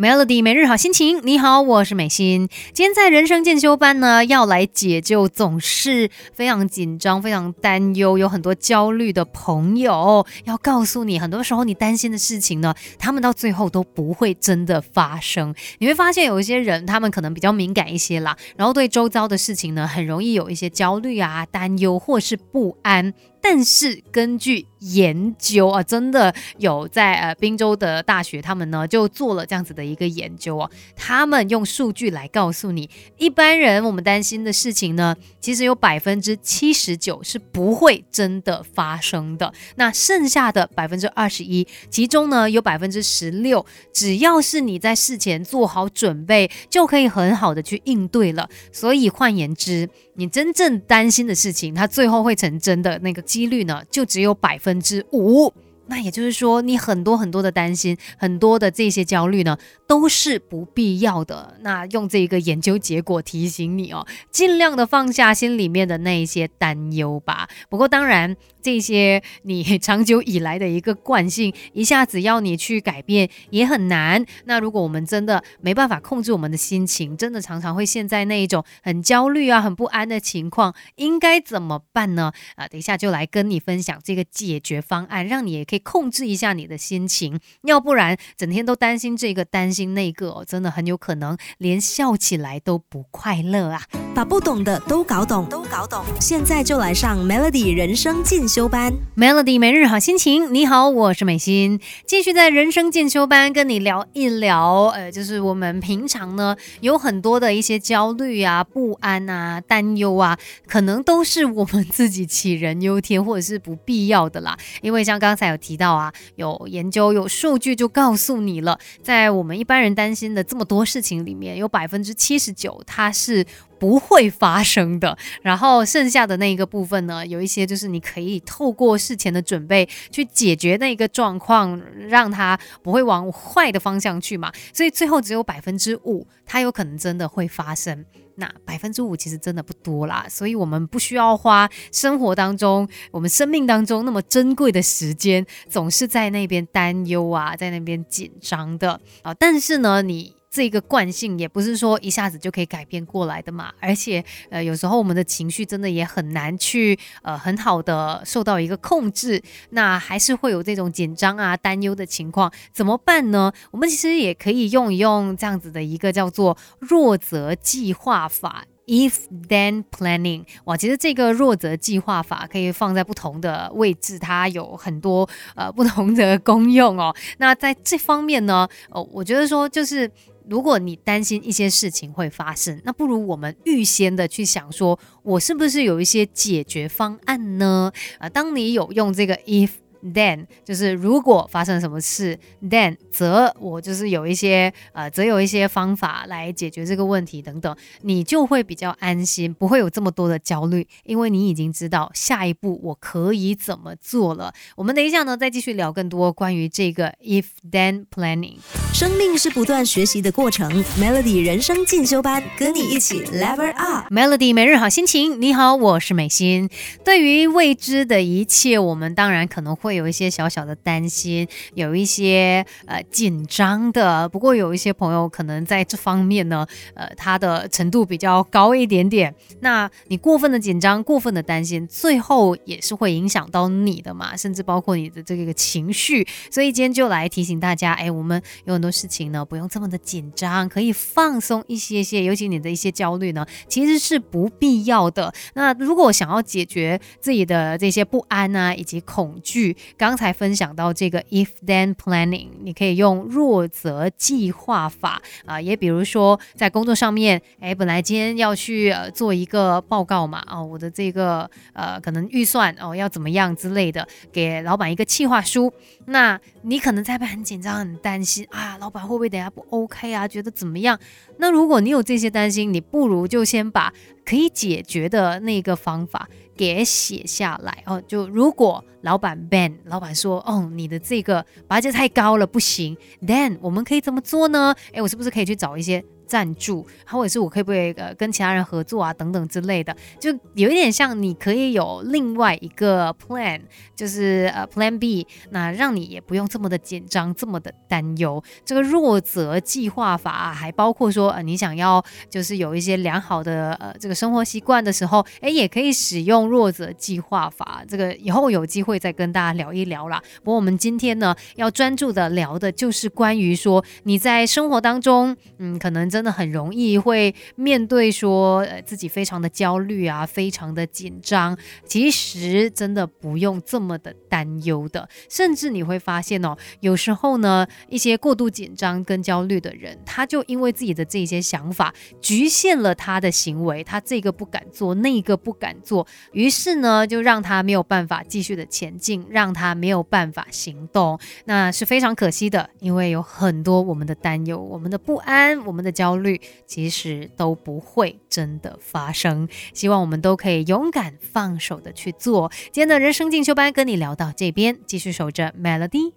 Melody 每日好心情，你好，我是美心。今天在人生进修班呢，要来解救总是非常紧张、非常担忧、有很多焦虑的朋友。要告诉你，很多时候你担心的事情呢，他们到最后都不会真的发生。你会发现有一些人，他们可能比较敏感一些啦，然后对周遭的事情呢，很容易有一些焦虑啊、担忧或是不安。但是根据研究啊，真的有在呃滨州的大学，他们呢就做了这样子的一个研究哦。他们用数据来告诉你，一般人我们担心的事情呢，其实有百分之七十九是不会真的发生的。那剩下的百分之二十一，其中呢有百分之十六，只要是你在事前做好准备，就可以很好的去应对了。所以换言之，你真正担心的事情，它最后会成真的那个。几率呢，就只有百分之五。那也就是说，你很多很多的担心，很多的这些焦虑呢，都是不必要的。那用这个研究结果提醒你哦，尽量的放下心里面的那一些担忧吧。不过当然，这些你 长久以来的一个惯性，一下子要你去改变也很难。那如果我们真的没办法控制我们的心情，真的常常会陷在那一种很焦虑啊、很不安的情况，应该怎么办呢？啊，等一下就来跟你分享这个解决方案，让你也可以。控制一下你的心情，要不然整天都担心这个担心那个，哦，真的很有可能连笑起来都不快乐啊！把不懂的都搞懂，都搞懂。现在就来上 Melody 人生进修班，Melody 每日好心情。你好，我是美心，继续在人生进修班跟你聊一聊。呃，就是我们平常呢有很多的一些焦虑啊、不安啊、担忧啊，可能都是我们自己杞人忧天，或者是不必要的啦。因为像刚才有提。提到啊，有研究有数据就告诉你了，在我们一般人担心的这么多事情里面，有百分之七十九它是不会发生的。然后剩下的那一个部分呢，有一些就是你可以透过事前的准备去解决那个状况，让它不会往坏的方向去嘛。所以最后只有百分之五，它有可能真的会发生。那百分之五其实真的不多啦，所以我们不需要花生活当中、我们生命当中那么珍贵的时间，总是在那边担忧啊，在那边紧张的啊。但是呢，你。这个惯性也不是说一下子就可以改变过来的嘛，而且呃有时候我们的情绪真的也很难去呃很好的受到一个控制，那还是会有这种紧张啊担忧的情况，怎么办呢？我们其实也可以用一用这样子的一个叫做弱则计划法 （if then planning）。哇，其实这个弱则计划法可以放在不同的位置，它有很多呃不同的功用哦。那在这方面呢，哦，我觉得说就是。如果你担心一些事情会发生，那不如我们预先的去想，说我是不是有一些解决方案呢？啊，当你有用这个 if。Then 就是如果发生什么事，Then 则我就是有一些呃，则有一些方法来解决这个问题等等，你就会比较安心，不会有这么多的焦虑，因为你已经知道下一步我可以怎么做了。我们等一下呢，再继续聊更多关于这个 If Then Planning。生命是不断学习的过程，Melody 人生进修班跟你一起 Level Up。Melody 每日好心情，你好，我是美心。对于未知的一切，我们当然可能会。会有一些小小的担心，有一些呃紧张的。不过有一些朋友可能在这方面呢，呃，他的程度比较高一点点。那你过分的紧张、过分的担心，最后也是会影响到你的嘛，甚至包括你的这个情绪。所以今天就来提醒大家，哎，我们有很多事情呢，不用这么的紧张，可以放松一些些。尤其你的一些焦虑呢，其实是不必要的。那如果想要解决自己的这些不安啊，以及恐惧，刚才分享到这个 if then planning，你可以用弱则计划法啊，也比如说在工作上面，哎，本来今天要去呃做一个报告嘛，哦，我的这个呃可能预算哦要怎么样之类的，给老板一个计划书，那你可能在边很紧张很担心啊，老板会不会等下不 OK 啊，觉得怎么样？那如果你有这些担心，你不如就先把可以解决的那个方法。给写下来哦，就如果老板 ban，老板说，哦，你的这个八戒太高了，不行，Then 我们可以怎么做呢？哎，我是不是可以去找一些赞助，或者是我可不可以呃跟其他人合作啊等等之类的，就有一点像你可以有另外一个 plan，就是呃 plan B，那让你也不用这么的紧张，这么的担忧。这个弱则计划法还包括说，呃你想要就是有一些良好的呃这个生活习惯的时候，哎也可以使用弱则计划法。这个以后有机会再跟大家聊一聊啦。不过我们今天呢要专注的聊的就是关于说你在生活当中，嗯，可能这真的很容易会面对说，呃，自己非常的焦虑啊，非常的紧张。其实真的不用这么的担忧的，甚至你会发现哦，有时候呢，一些过度紧张跟焦虑的人，他就因为自己的这些想法，局限了他的行为，他这个不敢做，那个不敢做，于是呢，就让他没有办法继续的前进，让他没有办法行动，那是非常可惜的，因为有很多我们的担忧、我们的不安、我们的焦焦虑，其实都不会真的发生。希望我们都可以勇敢放手的去做。今天的人生进修班跟你聊到这边，继续守着 Melody。